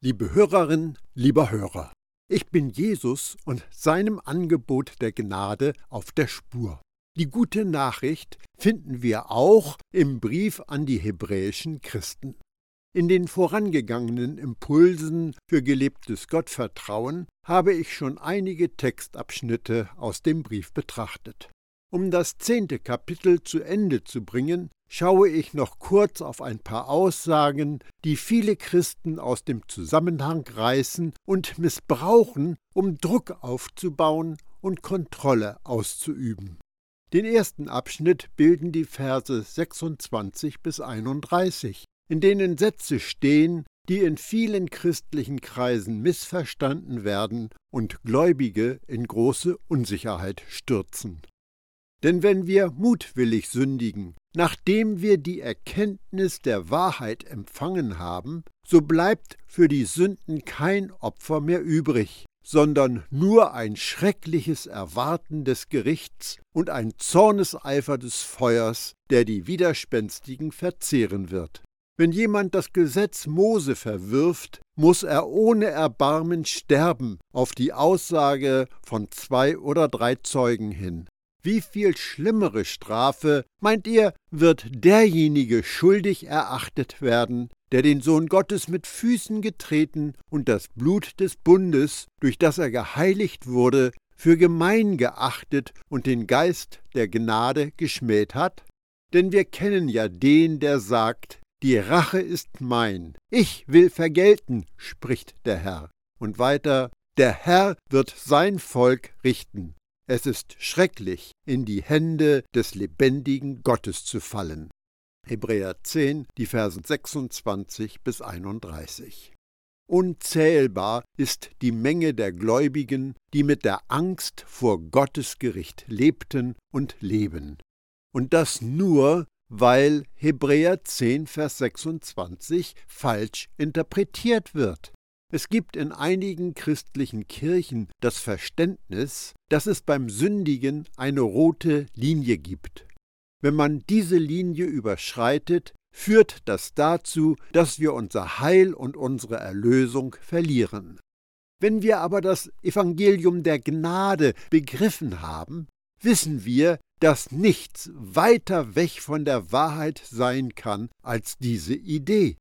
Liebe Hörerin, lieber Hörer, ich bin Jesus und seinem Angebot der Gnade auf der Spur. Die gute Nachricht finden wir auch im Brief an die hebräischen Christen. In den vorangegangenen Impulsen für gelebtes Gottvertrauen habe ich schon einige Textabschnitte aus dem Brief betrachtet. Um das zehnte Kapitel zu Ende zu bringen, schaue ich noch kurz auf ein paar Aussagen, die viele Christen aus dem Zusammenhang reißen und missbrauchen, um Druck aufzubauen und Kontrolle auszuüben. Den ersten Abschnitt bilden die Verse 26 bis 31, in denen Sätze stehen, die in vielen christlichen Kreisen missverstanden werden und Gläubige in große Unsicherheit stürzen. Denn wenn wir mutwillig sündigen, nachdem wir die Erkenntnis der Wahrheit empfangen haben, so bleibt für die Sünden kein Opfer mehr übrig, sondern nur ein schreckliches Erwarten des Gerichts und ein Zorneseifer des Feuers, der die Widerspenstigen verzehren wird. Wenn jemand das Gesetz Mose verwirft, muss er ohne Erbarmen sterben, auf die Aussage von zwei oder drei Zeugen hin. Wie viel schlimmere Strafe, meint ihr, wird derjenige schuldig erachtet werden, der den Sohn Gottes mit Füßen getreten und das Blut des Bundes, durch das er geheiligt wurde, für gemein geachtet und den Geist der Gnade geschmäht hat? Denn wir kennen ja den, der sagt, die Rache ist mein, ich will vergelten, spricht der Herr. Und weiter, der Herr wird sein Volk richten. Es ist schrecklich, in die Hände des lebendigen Gottes zu fallen. Hebräer 10, die Versen 26 bis 31. Unzählbar ist die Menge der Gläubigen, die mit der Angst vor Gottes Gericht lebten und leben. Und das nur, weil Hebräer 10, Vers 26 falsch interpretiert wird. Es gibt in einigen christlichen Kirchen das Verständnis, dass es beim Sündigen eine rote Linie gibt. Wenn man diese Linie überschreitet, führt das dazu, dass wir unser Heil und unsere Erlösung verlieren. Wenn wir aber das Evangelium der Gnade begriffen haben, wissen wir, dass nichts weiter weg von der Wahrheit sein kann als diese Idee.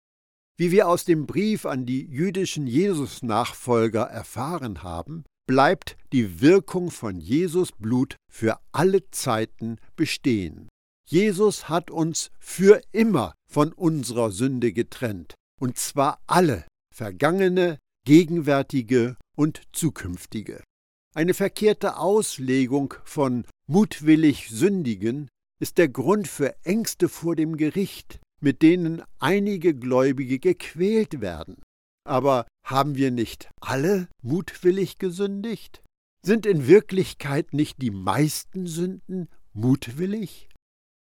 Wie wir aus dem Brief an die jüdischen Jesus-Nachfolger erfahren haben, bleibt die Wirkung von Jesus Blut für alle Zeiten bestehen. Jesus hat uns für immer von unserer Sünde getrennt, und zwar alle, vergangene, gegenwärtige und zukünftige. Eine verkehrte Auslegung von mutwillig sündigen ist der Grund für Ängste vor dem Gericht, mit denen einige Gläubige gequält werden. Aber haben wir nicht alle mutwillig gesündigt? Sind in Wirklichkeit nicht die meisten Sünden mutwillig?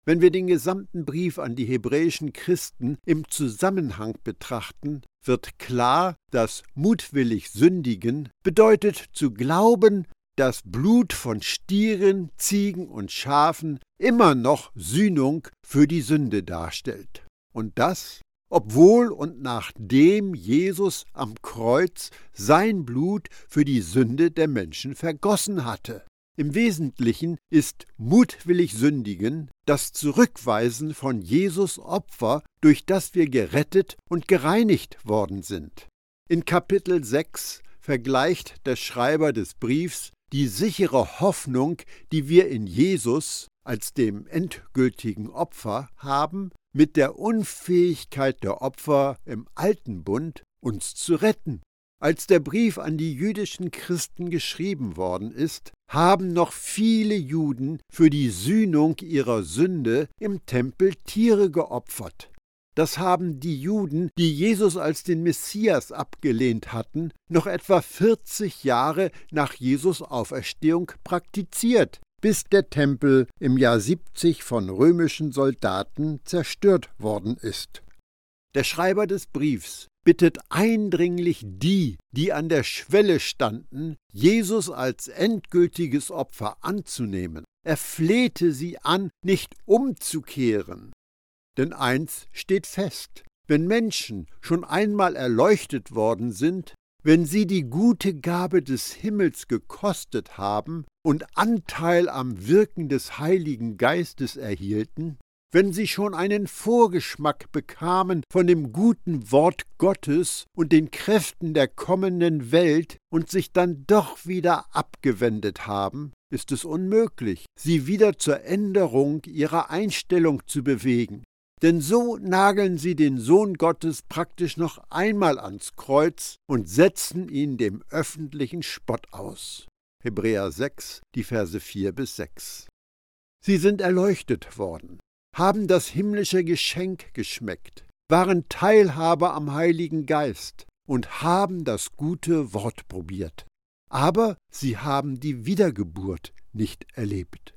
Wenn wir den gesamten Brief an die hebräischen Christen im Zusammenhang betrachten, wird klar, dass mutwillig sündigen bedeutet zu glauben, das Blut von Stieren, Ziegen und Schafen immer noch Sühnung für die Sünde darstellt. Und das, obwohl und nachdem Jesus am Kreuz sein Blut für die Sünde der Menschen vergossen hatte. Im Wesentlichen ist mutwillig sündigen das Zurückweisen von Jesus Opfer, durch das wir gerettet und gereinigt worden sind. In Kapitel 6 vergleicht der Schreiber des Briefs die sichere Hoffnung, die wir in Jesus als dem endgültigen Opfer haben, mit der Unfähigkeit der Opfer im alten Bund, uns zu retten. Als der Brief an die jüdischen Christen geschrieben worden ist, haben noch viele Juden für die Sühnung ihrer Sünde im Tempel Tiere geopfert. Das haben die Juden, die Jesus als den Messias abgelehnt hatten, noch etwa 40 Jahre nach Jesus Auferstehung praktiziert, bis der Tempel im Jahr 70 von römischen Soldaten zerstört worden ist. Der Schreiber des Briefs bittet eindringlich die, die an der Schwelle standen, Jesus als endgültiges Opfer anzunehmen. Er flehte sie an, nicht umzukehren, denn eins steht fest, wenn Menschen schon einmal erleuchtet worden sind, wenn sie die gute Gabe des Himmels gekostet haben und Anteil am Wirken des Heiligen Geistes erhielten, wenn sie schon einen Vorgeschmack bekamen von dem guten Wort Gottes und den Kräften der kommenden Welt und sich dann doch wieder abgewendet haben, ist es unmöglich, sie wieder zur Änderung ihrer Einstellung zu bewegen. Denn so nageln sie den Sohn Gottes praktisch noch einmal ans Kreuz und setzen ihn dem öffentlichen Spott aus. Hebräer 6, die Verse 4 bis 6. Sie sind erleuchtet worden, haben das himmlische Geschenk geschmeckt, waren Teilhaber am Heiligen Geist und haben das gute Wort probiert. Aber sie haben die Wiedergeburt nicht erlebt.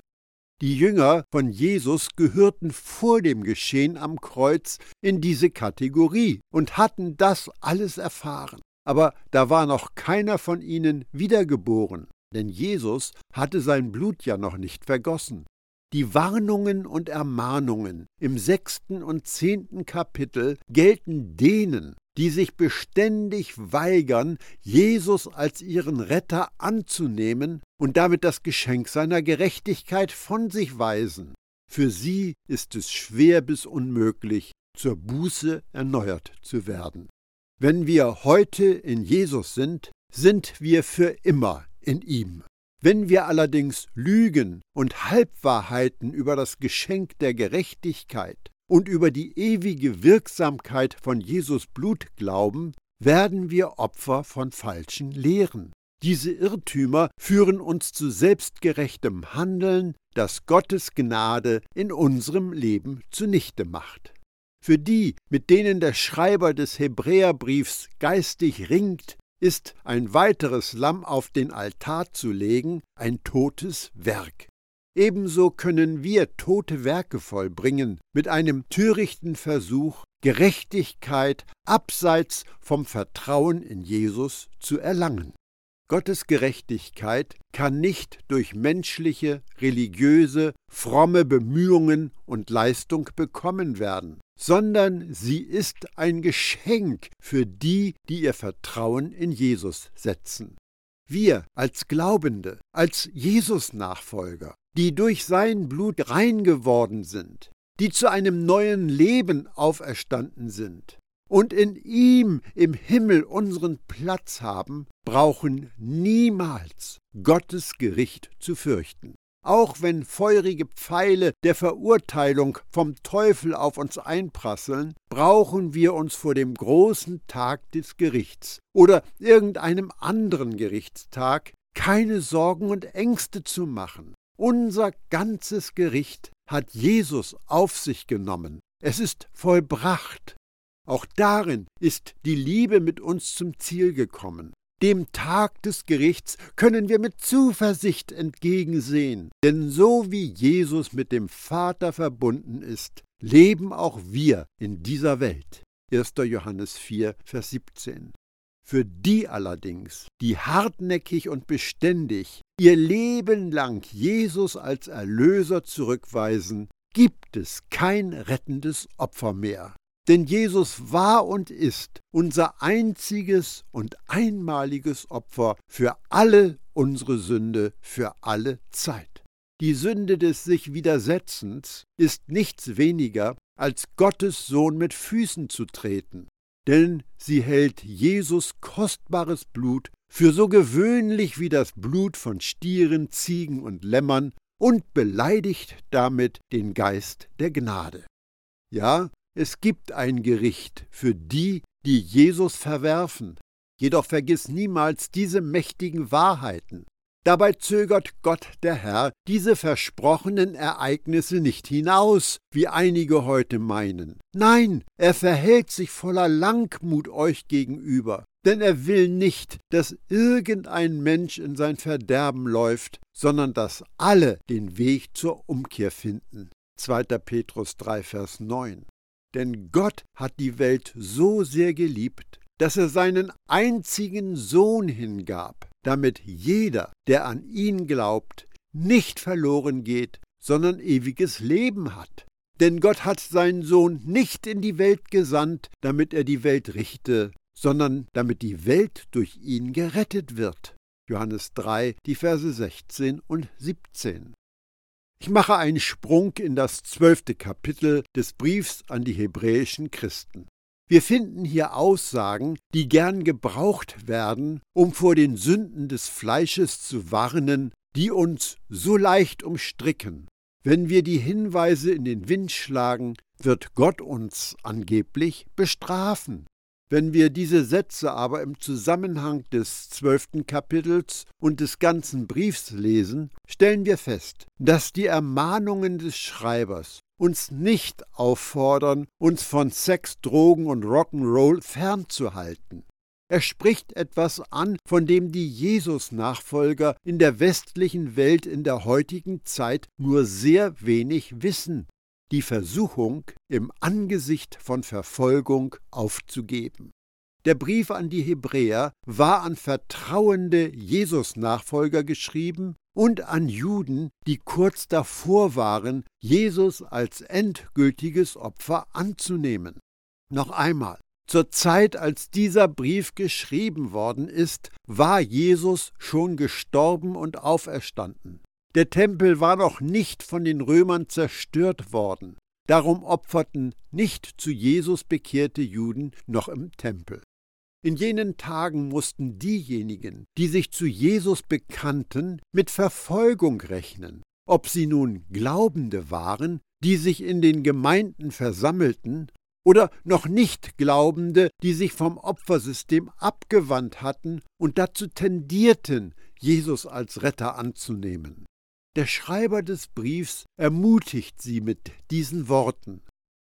Die Jünger von Jesus gehörten vor dem Geschehen am Kreuz in diese Kategorie und hatten das alles erfahren. Aber da war noch keiner von ihnen wiedergeboren, denn Jesus hatte sein Blut ja noch nicht vergossen. Die Warnungen und Ermahnungen im sechsten und zehnten Kapitel gelten denen, die sich beständig weigern, Jesus als ihren Retter anzunehmen und damit das Geschenk seiner Gerechtigkeit von sich weisen. Für sie ist es schwer bis unmöglich, zur Buße erneuert zu werden. Wenn wir heute in Jesus sind, sind wir für immer in ihm. Wenn wir allerdings Lügen und Halbwahrheiten über das Geschenk der Gerechtigkeit und über die ewige Wirksamkeit von Jesus Blut glauben, werden wir Opfer von falschen Lehren. Diese Irrtümer führen uns zu selbstgerechtem Handeln, das Gottes Gnade in unserem Leben zunichte macht. Für die, mit denen der Schreiber des Hebräerbriefs geistig ringt, ist ein weiteres Lamm auf den Altar zu legen ein totes Werk. Ebenso können wir tote Werke vollbringen mit einem törichten Versuch, Gerechtigkeit abseits vom Vertrauen in Jesus zu erlangen. Gottes Gerechtigkeit kann nicht durch menschliche, religiöse, fromme Bemühungen und Leistung bekommen werden sondern sie ist ein Geschenk für die, die ihr Vertrauen in Jesus setzen. Wir als Glaubende, als Jesus-Nachfolger, die durch sein Blut rein geworden sind, die zu einem neuen Leben auferstanden sind und in ihm im Himmel unseren Platz haben, brauchen niemals Gottes Gericht zu fürchten auch wenn feurige Pfeile der Verurteilung vom Teufel auf uns einprasseln, brauchen wir uns vor dem großen Tag des Gerichts oder irgendeinem anderen Gerichtstag keine Sorgen und Ängste zu machen. Unser ganzes Gericht hat Jesus auf sich genommen. Es ist vollbracht. Auch darin ist die Liebe mit uns zum Ziel gekommen. Dem Tag des Gerichts können wir mit Zuversicht entgegensehen, denn so wie Jesus mit dem Vater verbunden ist, leben auch wir in dieser Welt. 1. Johannes 4, Vers 17. Für die allerdings, die hartnäckig und beständig ihr Leben lang Jesus als Erlöser zurückweisen, gibt es kein rettendes Opfer mehr. Denn Jesus war und ist unser einziges und einmaliges Opfer für alle unsere Sünde für alle Zeit. Die Sünde des sich Widersetzens ist nichts weniger als Gottes Sohn mit Füßen zu treten, denn sie hält Jesus kostbares Blut für so gewöhnlich wie das Blut von Stieren, Ziegen und Lämmern und beleidigt damit den Geist der Gnade. Ja, es gibt ein Gericht für die, die Jesus verwerfen. Jedoch vergiss niemals diese mächtigen Wahrheiten. Dabei zögert Gott der Herr diese versprochenen Ereignisse nicht hinaus, wie einige heute meinen. Nein, er verhält sich voller Langmut euch gegenüber, denn er will nicht, dass irgendein Mensch in sein Verderben läuft, sondern dass alle den Weg zur Umkehr finden. 2. Petrus 3, Vers 9. Denn Gott hat die Welt so sehr geliebt, dass er seinen einzigen Sohn hingab, damit jeder, der an ihn glaubt, nicht verloren geht, sondern ewiges Leben hat. Denn Gott hat seinen Sohn nicht in die Welt gesandt, damit er die Welt richte, sondern damit die Welt durch ihn gerettet wird. Johannes 3, die Verse 16 und 17. Ich mache einen Sprung in das zwölfte Kapitel des Briefs an die hebräischen Christen. Wir finden hier Aussagen, die gern gebraucht werden, um vor den Sünden des Fleisches zu warnen, die uns so leicht umstricken. Wenn wir die Hinweise in den Wind schlagen, wird Gott uns angeblich bestrafen. Wenn wir diese Sätze aber im Zusammenhang des zwölften Kapitels und des ganzen Briefs lesen, stellen wir fest, dass die Ermahnungen des Schreibers uns nicht auffordern, uns von Sex, Drogen und Rock'n'Roll fernzuhalten. Er spricht etwas an, von dem die Jesus-Nachfolger in der westlichen Welt in der heutigen Zeit nur sehr wenig wissen die Versuchung, im Angesicht von Verfolgung aufzugeben. Der Brief an die Hebräer war an vertrauende Jesus-Nachfolger geschrieben und an Juden, die kurz davor waren, Jesus als endgültiges Opfer anzunehmen. Noch einmal, zur Zeit, als dieser Brief geschrieben worden ist, war Jesus schon gestorben und auferstanden. Der Tempel war noch nicht von den Römern zerstört worden. Darum opferten nicht zu Jesus bekehrte Juden noch im Tempel. In jenen Tagen mussten diejenigen, die sich zu Jesus bekannten, mit Verfolgung rechnen, ob sie nun Glaubende waren, die sich in den Gemeinden versammelten, oder noch nicht Glaubende, die sich vom Opfersystem abgewandt hatten und dazu tendierten, Jesus als Retter anzunehmen. Der Schreiber des Briefs ermutigt sie mit diesen Worten.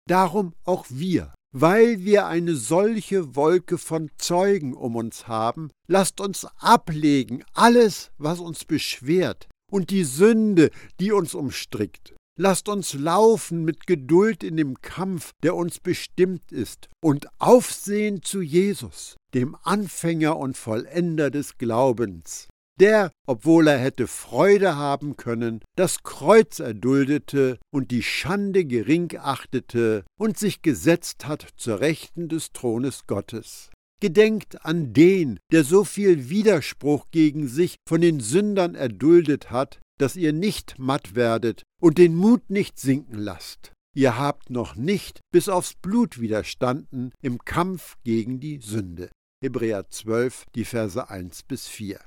Darum auch wir, weil wir eine solche Wolke von Zeugen um uns haben, lasst uns ablegen alles, was uns beschwert, und die Sünde, die uns umstrickt. Lasst uns laufen mit Geduld in dem Kampf, der uns bestimmt ist, und aufsehen zu Jesus, dem Anfänger und Vollender des Glaubens, der, obwohl er hätte Freude haben können, das Kreuz erduldete und die Schande gering achtete und sich gesetzt hat zur Rechten des Thrones Gottes. Gedenkt an den, der so viel Widerspruch gegen sich von den Sündern erduldet hat, dass ihr nicht matt werdet und den Mut nicht sinken lasst. Ihr habt noch nicht bis aufs Blut widerstanden im Kampf gegen die Sünde. Hebräer 12, die Verse 1 bis 4.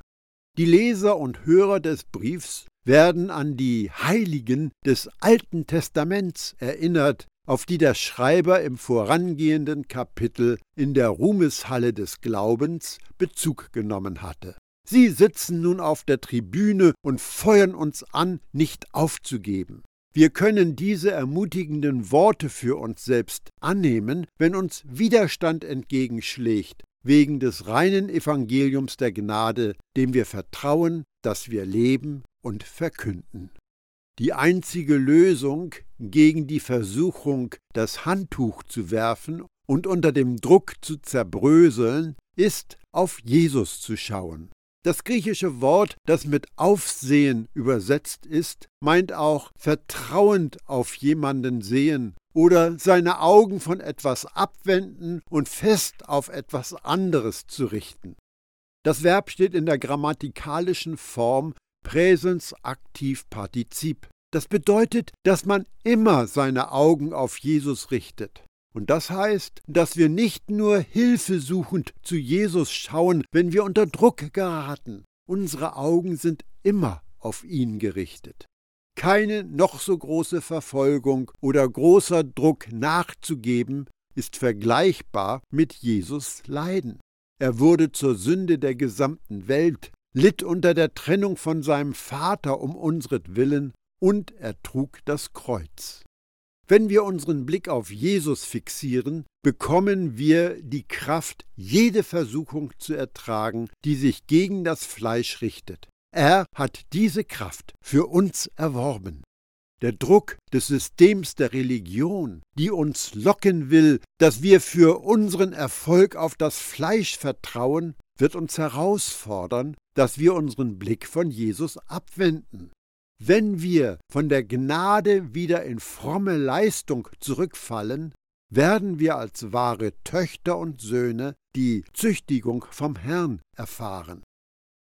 Die Leser und Hörer des Briefs werden an die Heiligen des Alten Testaments erinnert, auf die der Schreiber im vorangehenden Kapitel in der Ruhmeshalle des Glaubens Bezug genommen hatte. Sie sitzen nun auf der Tribüne und feuern uns an, nicht aufzugeben. Wir können diese ermutigenden Worte für uns selbst annehmen, wenn uns Widerstand entgegenschlägt, wegen des reinen Evangeliums der Gnade, dem wir vertrauen, dass wir leben und verkünden. Die einzige Lösung gegen die Versuchung, das Handtuch zu werfen und unter dem Druck zu zerbröseln, ist auf Jesus zu schauen. Das griechische Wort, das mit Aufsehen übersetzt ist, meint auch vertrauend auf jemanden sehen oder seine Augen von etwas abwenden und fest auf etwas anderes zu richten. Das Verb steht in der grammatikalischen Form Präsens aktiv Partizip. Das bedeutet, dass man immer seine Augen auf Jesus richtet. Und das heißt, dass wir nicht nur hilfesuchend zu Jesus schauen, wenn wir unter Druck geraten. Unsere Augen sind immer auf ihn gerichtet. Keine noch so große Verfolgung oder großer Druck nachzugeben ist vergleichbar mit Jesus Leiden. Er wurde zur Sünde der gesamten Welt, litt unter der Trennung von seinem Vater um unsretwillen und er trug das Kreuz. Wenn wir unseren Blick auf Jesus fixieren, bekommen wir die Kraft, jede Versuchung zu ertragen, die sich gegen das Fleisch richtet. Er hat diese Kraft für uns erworben. Der Druck des Systems der Religion, die uns locken will, dass wir für unseren Erfolg auf das Fleisch vertrauen, wird uns herausfordern, dass wir unseren Blick von Jesus abwenden. wenn wir von der Gnade wieder in fromme Leistung zurückfallen, werden wir als wahre Töchter und Söhne die Züchtigung vom Herrn erfahren.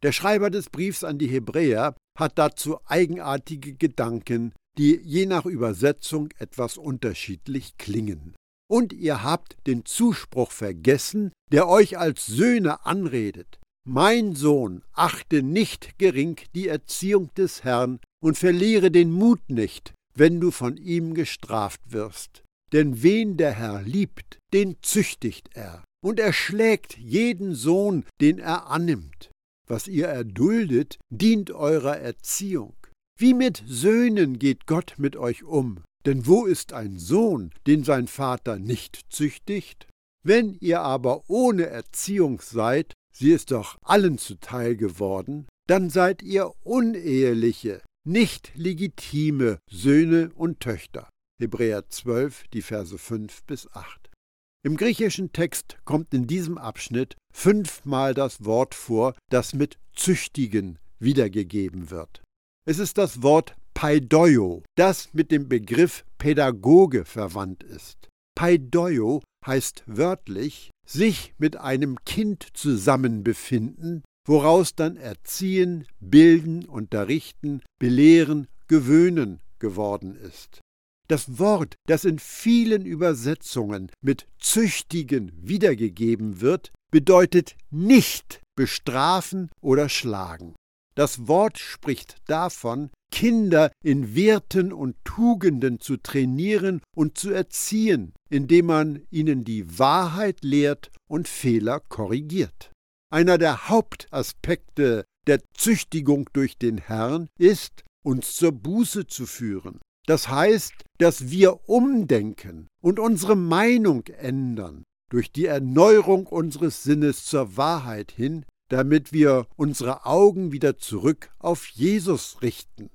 Der Schreiber des Briefs an die Hebräer hat dazu eigenartige Gedanken, die je nach Übersetzung etwas unterschiedlich klingen. Und ihr habt den Zuspruch vergessen, der euch als Söhne anredet. Mein Sohn, achte nicht gering die Erziehung des Herrn und verliere den Mut nicht, wenn du von ihm gestraft wirst. Denn wen der Herr liebt, den züchtigt er, und er schlägt jeden Sohn, den er annimmt. Was ihr erduldet, dient eurer Erziehung. Wie mit Söhnen geht Gott mit euch um. Denn wo ist ein Sohn, den sein Vater nicht züchtigt? Wenn ihr aber ohne Erziehung seid, sie ist doch allen zuteil geworden, dann seid ihr uneheliche, nicht legitime Söhne und Töchter. Hebräer 12, die Verse 5 bis 8. Im griechischen Text kommt in diesem Abschnitt fünfmal das Wort vor, das mit züchtigen wiedergegeben wird. Es ist das Wort Paidoio, das mit dem Begriff Pädagoge verwandt ist. Paidoio heißt wörtlich sich mit einem Kind zusammenbefinden, woraus dann erziehen, bilden, unterrichten, belehren, gewöhnen geworden ist. Das Wort, das in vielen Übersetzungen mit züchtigen wiedergegeben wird, bedeutet nicht bestrafen oder schlagen. Das Wort spricht davon, Kinder in Werten und Tugenden zu trainieren und zu erziehen, indem man ihnen die Wahrheit lehrt und Fehler korrigiert. Einer der Hauptaspekte der Züchtigung durch den Herrn ist, uns zur Buße zu führen. Das heißt, dass wir umdenken und unsere Meinung ändern durch die Erneuerung unseres Sinnes zur Wahrheit hin, damit wir unsere Augen wieder zurück auf Jesus richten.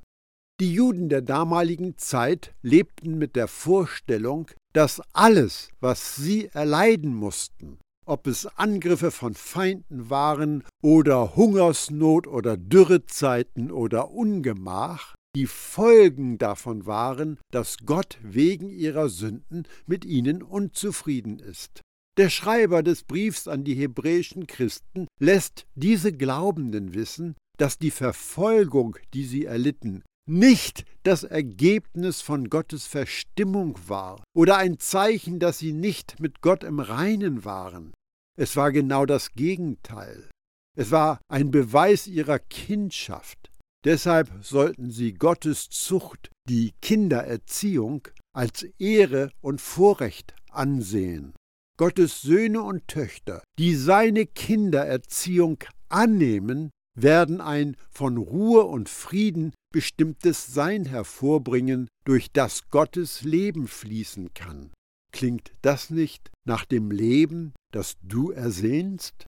Die Juden der damaligen Zeit lebten mit der Vorstellung, dass alles, was sie erleiden mussten, ob es Angriffe von Feinden waren oder Hungersnot oder Dürrezeiten oder Ungemach, die Folgen davon waren, dass Gott wegen ihrer Sünden mit ihnen unzufrieden ist. Der Schreiber des Briefs an die hebräischen Christen lässt diese Glaubenden wissen, dass die Verfolgung, die sie erlitten, nicht das Ergebnis von Gottes Verstimmung war oder ein Zeichen, dass sie nicht mit Gott im Reinen waren. Es war genau das Gegenteil. Es war ein Beweis ihrer Kindschaft. Deshalb sollten sie Gottes Zucht, die Kindererziehung, als Ehre und Vorrecht ansehen. Gottes Söhne und Töchter, die seine Kindererziehung annehmen, werden ein von Ruhe und Frieden bestimmtes Sein hervorbringen, durch das Gottes Leben fließen kann. Klingt das nicht nach dem Leben, das du ersehnst?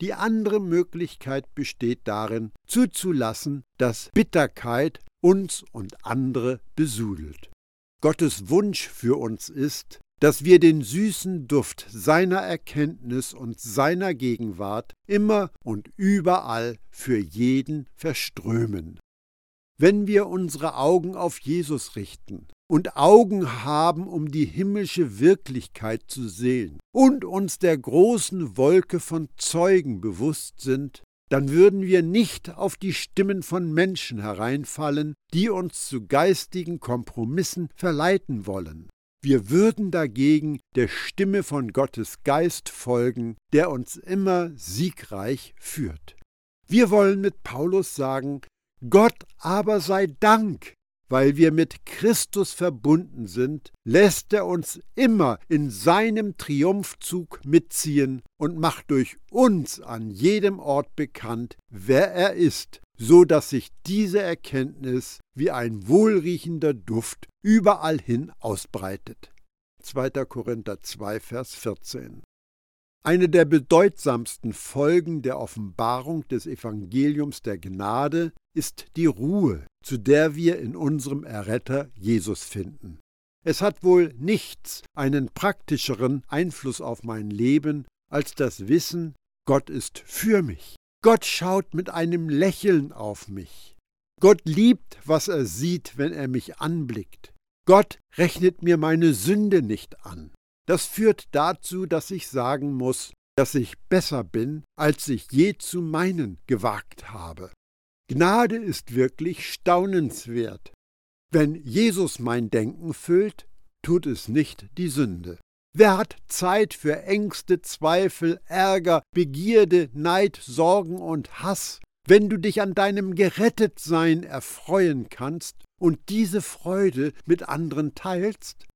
Die andere Möglichkeit besteht darin, zuzulassen, dass Bitterkeit uns und andere besudelt. Gottes Wunsch für uns ist, dass wir den süßen Duft seiner Erkenntnis und seiner Gegenwart immer und überall für jeden verströmen. Wenn wir unsere Augen auf Jesus richten und Augen haben, um die himmlische Wirklichkeit zu sehen und uns der großen Wolke von Zeugen bewusst sind, dann würden wir nicht auf die Stimmen von Menschen hereinfallen, die uns zu geistigen Kompromissen verleiten wollen. Wir würden dagegen der Stimme von Gottes Geist folgen, der uns immer siegreich führt. Wir wollen mit Paulus sagen, Gott aber sei Dank, weil wir mit Christus verbunden sind, lässt er uns immer in seinem Triumphzug mitziehen und macht durch uns an jedem Ort bekannt, wer er ist, so dass sich diese Erkenntnis wie ein wohlriechender Duft überall hin ausbreitet. 2. Korinther 2, Vers 14. Eine der bedeutsamsten Folgen der Offenbarung des Evangeliums der Gnade ist die Ruhe, zu der wir in unserem Erretter Jesus finden. Es hat wohl nichts einen praktischeren Einfluss auf mein Leben als das Wissen, Gott ist für mich. Gott schaut mit einem Lächeln auf mich. Gott liebt, was er sieht, wenn er mich anblickt. Gott rechnet mir meine Sünde nicht an. Das führt dazu, dass ich sagen muss, dass ich besser bin, als ich je zu meinen gewagt habe. Gnade ist wirklich staunenswert. Wenn Jesus mein Denken füllt, tut es nicht die Sünde. Wer hat Zeit für Ängste, Zweifel, Ärger, Begierde, Neid, Sorgen und Hass, wenn du dich an deinem Gerettetsein erfreuen kannst und diese Freude mit anderen teilst?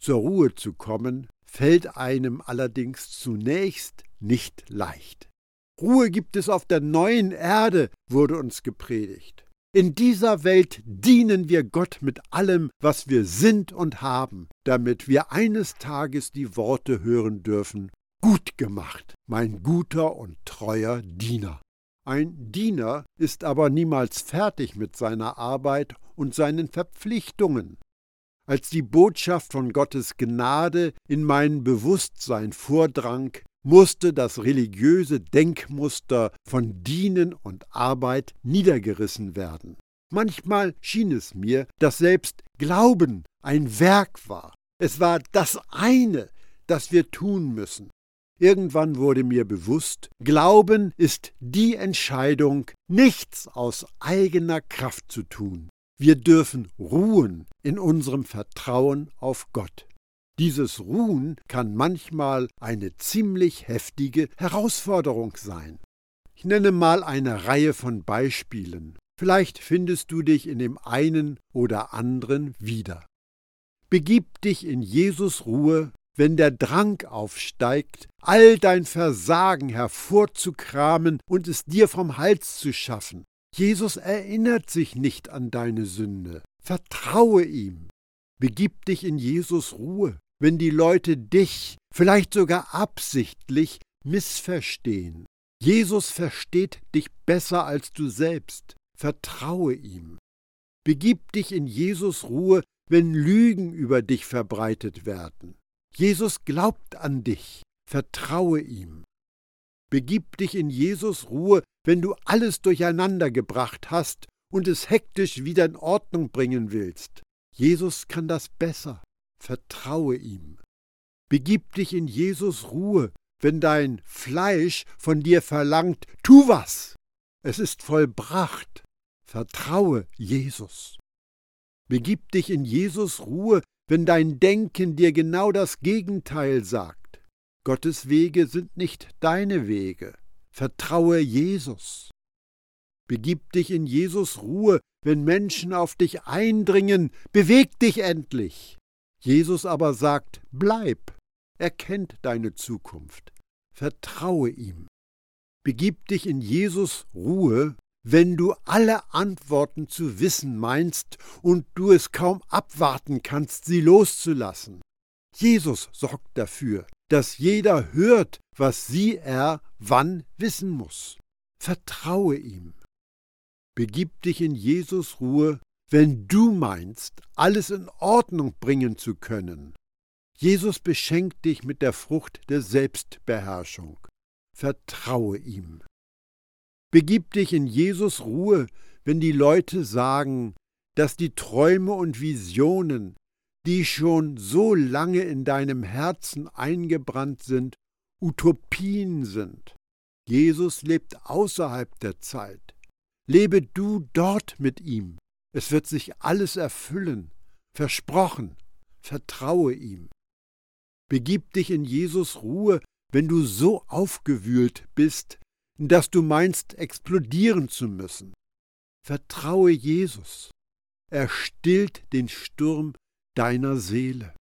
Zur Ruhe zu kommen, fällt einem allerdings zunächst nicht leicht. Ruhe gibt es auf der neuen Erde, wurde uns gepredigt. In dieser Welt dienen wir Gott mit allem, was wir sind und haben, damit wir eines Tages die Worte hören dürfen, Gut gemacht, mein guter und treuer Diener. Ein Diener ist aber niemals fertig mit seiner Arbeit und seinen Verpflichtungen. Als die Botschaft von Gottes Gnade in mein Bewusstsein vordrang, musste das religiöse Denkmuster von Dienen und Arbeit niedergerissen werden. Manchmal schien es mir, dass selbst Glauben ein Werk war. Es war das eine, das wir tun müssen. Irgendwann wurde mir bewusst, Glauben ist die Entscheidung, nichts aus eigener Kraft zu tun. Wir dürfen ruhen in unserem Vertrauen auf Gott. Dieses Ruhen kann manchmal eine ziemlich heftige Herausforderung sein. Ich nenne mal eine Reihe von Beispielen. Vielleicht findest du dich in dem einen oder anderen wieder. Begib dich in Jesus Ruhe, wenn der Drang aufsteigt, all dein Versagen hervorzukramen und es dir vom Hals zu schaffen. Jesus erinnert sich nicht an deine Sünde. Vertraue ihm. Begib dich in Jesus Ruhe wenn die Leute dich, vielleicht sogar absichtlich, missverstehen. Jesus versteht dich besser als du selbst. Vertraue ihm. Begib dich in Jesus Ruhe, wenn Lügen über dich verbreitet werden. Jesus glaubt an dich. Vertraue ihm. Begib dich in Jesus Ruhe, wenn du alles durcheinander gebracht hast und es hektisch wieder in Ordnung bringen willst. Jesus kann das besser vertraue ihm. Begib dich in Jesus Ruhe, wenn dein Fleisch von dir verlangt, tu was. Es ist vollbracht. Vertraue Jesus. Begib dich in Jesus Ruhe, wenn dein Denken dir genau das Gegenteil sagt. Gottes Wege sind nicht deine Wege. Vertraue Jesus. Begib dich in Jesus Ruhe, wenn Menschen auf dich eindringen, beweg dich endlich. Jesus aber sagt, bleib, er kennt deine Zukunft, vertraue ihm. Begib dich in Jesus Ruhe, wenn du alle Antworten zu wissen meinst und du es kaum abwarten kannst, sie loszulassen. Jesus sorgt dafür, dass jeder hört, was sie er wann wissen muss. Vertraue ihm. Begib dich in Jesus Ruhe, wenn du meinst, alles in Ordnung bringen zu können. Jesus beschenkt dich mit der Frucht der Selbstbeherrschung. Vertraue ihm. Begib dich in Jesus Ruhe, wenn die Leute sagen, dass die Träume und Visionen, die schon so lange in deinem Herzen eingebrannt sind, Utopien sind. Jesus lebt außerhalb der Zeit. Lebe du dort mit ihm. Es wird sich alles erfüllen. Versprochen. Vertraue ihm. Begib dich in Jesus Ruhe, wenn du so aufgewühlt bist, dass du meinst, explodieren zu müssen. Vertraue Jesus. Er stillt den Sturm deiner Seele.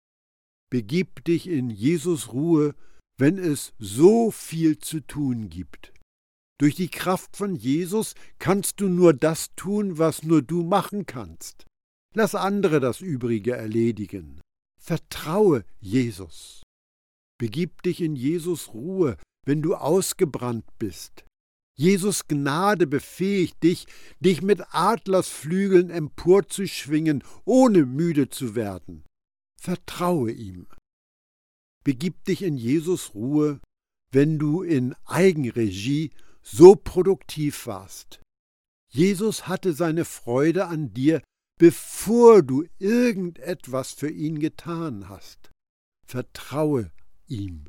Begib dich in Jesus Ruhe, wenn es so viel zu tun gibt. Durch die Kraft von Jesus kannst du nur das tun, was nur du machen kannst. Lass andere das Übrige erledigen. Vertraue Jesus. Begib dich in Jesus Ruhe, wenn du ausgebrannt bist. Jesus Gnade befähigt dich, dich mit Adlersflügeln emporzuschwingen, ohne müde zu werden. Vertraue ihm. Begib dich in Jesus Ruhe, wenn du in Eigenregie so produktiv warst. Jesus hatte seine Freude an dir, bevor du irgendetwas für ihn getan hast. Vertraue ihm.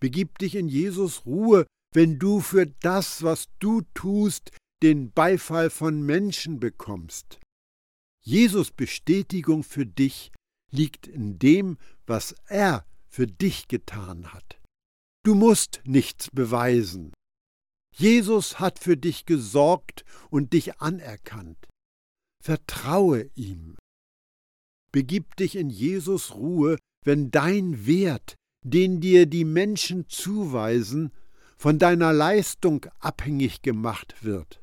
Begib dich in Jesus Ruhe, wenn du für das, was du tust, den Beifall von Menschen bekommst. Jesus Bestätigung für dich liegt in dem, was er für dich getan hat. Du musst nichts beweisen. Jesus hat für dich gesorgt und dich anerkannt. Vertraue ihm. Begib dich in Jesus Ruhe, wenn dein Wert, den dir die Menschen zuweisen, von deiner Leistung abhängig gemacht wird.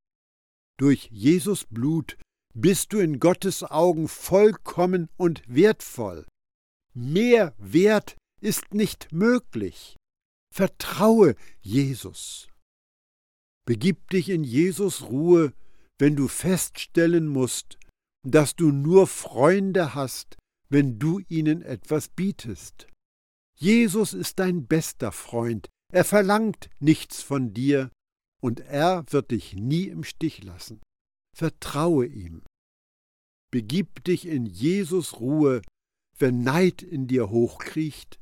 Durch Jesus Blut bist du in Gottes Augen vollkommen und wertvoll. Mehr Wert ist nicht möglich. Vertraue Jesus. Begib dich in Jesus Ruhe, wenn du feststellen musst, dass du nur Freunde hast, wenn du ihnen etwas bietest. Jesus ist dein bester Freund, er verlangt nichts von dir, und er wird dich nie im Stich lassen. Vertraue ihm. Begib dich in Jesus Ruhe, wenn Neid in dir hochkriecht,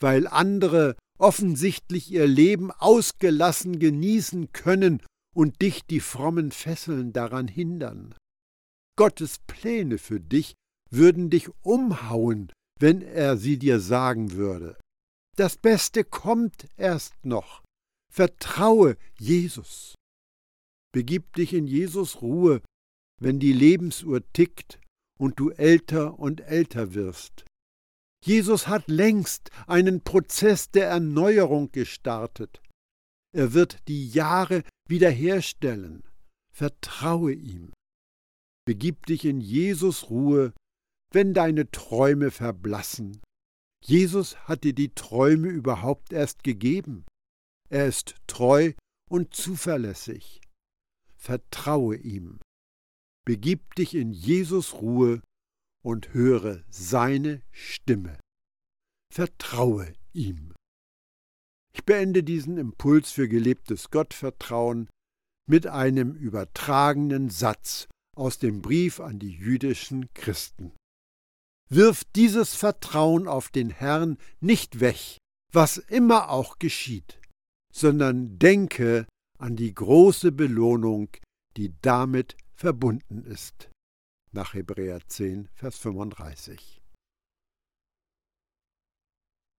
weil andere offensichtlich ihr Leben ausgelassen genießen können und dich die frommen Fesseln daran hindern. Gottes Pläne für dich würden dich umhauen, wenn er sie dir sagen würde. Das Beste kommt erst noch. Vertraue Jesus. Begib dich in Jesus Ruhe, wenn die Lebensuhr tickt und du älter und älter wirst. Jesus hat längst einen Prozess der Erneuerung gestartet. Er wird die Jahre wiederherstellen. Vertraue ihm. Begib dich in Jesus Ruhe, wenn deine Träume verblassen. Jesus hat dir die Träume überhaupt erst gegeben. Er ist treu und zuverlässig. Vertraue ihm. Begib dich in Jesus Ruhe und höre seine Stimme. Vertraue ihm. Ich beende diesen Impuls für gelebtes Gottvertrauen mit einem übertragenen Satz aus dem Brief an die jüdischen Christen. Wirf dieses Vertrauen auf den Herrn nicht weg, was immer auch geschieht, sondern denke an die große Belohnung, die damit verbunden ist. Nach Hebräer 10, Vers 35.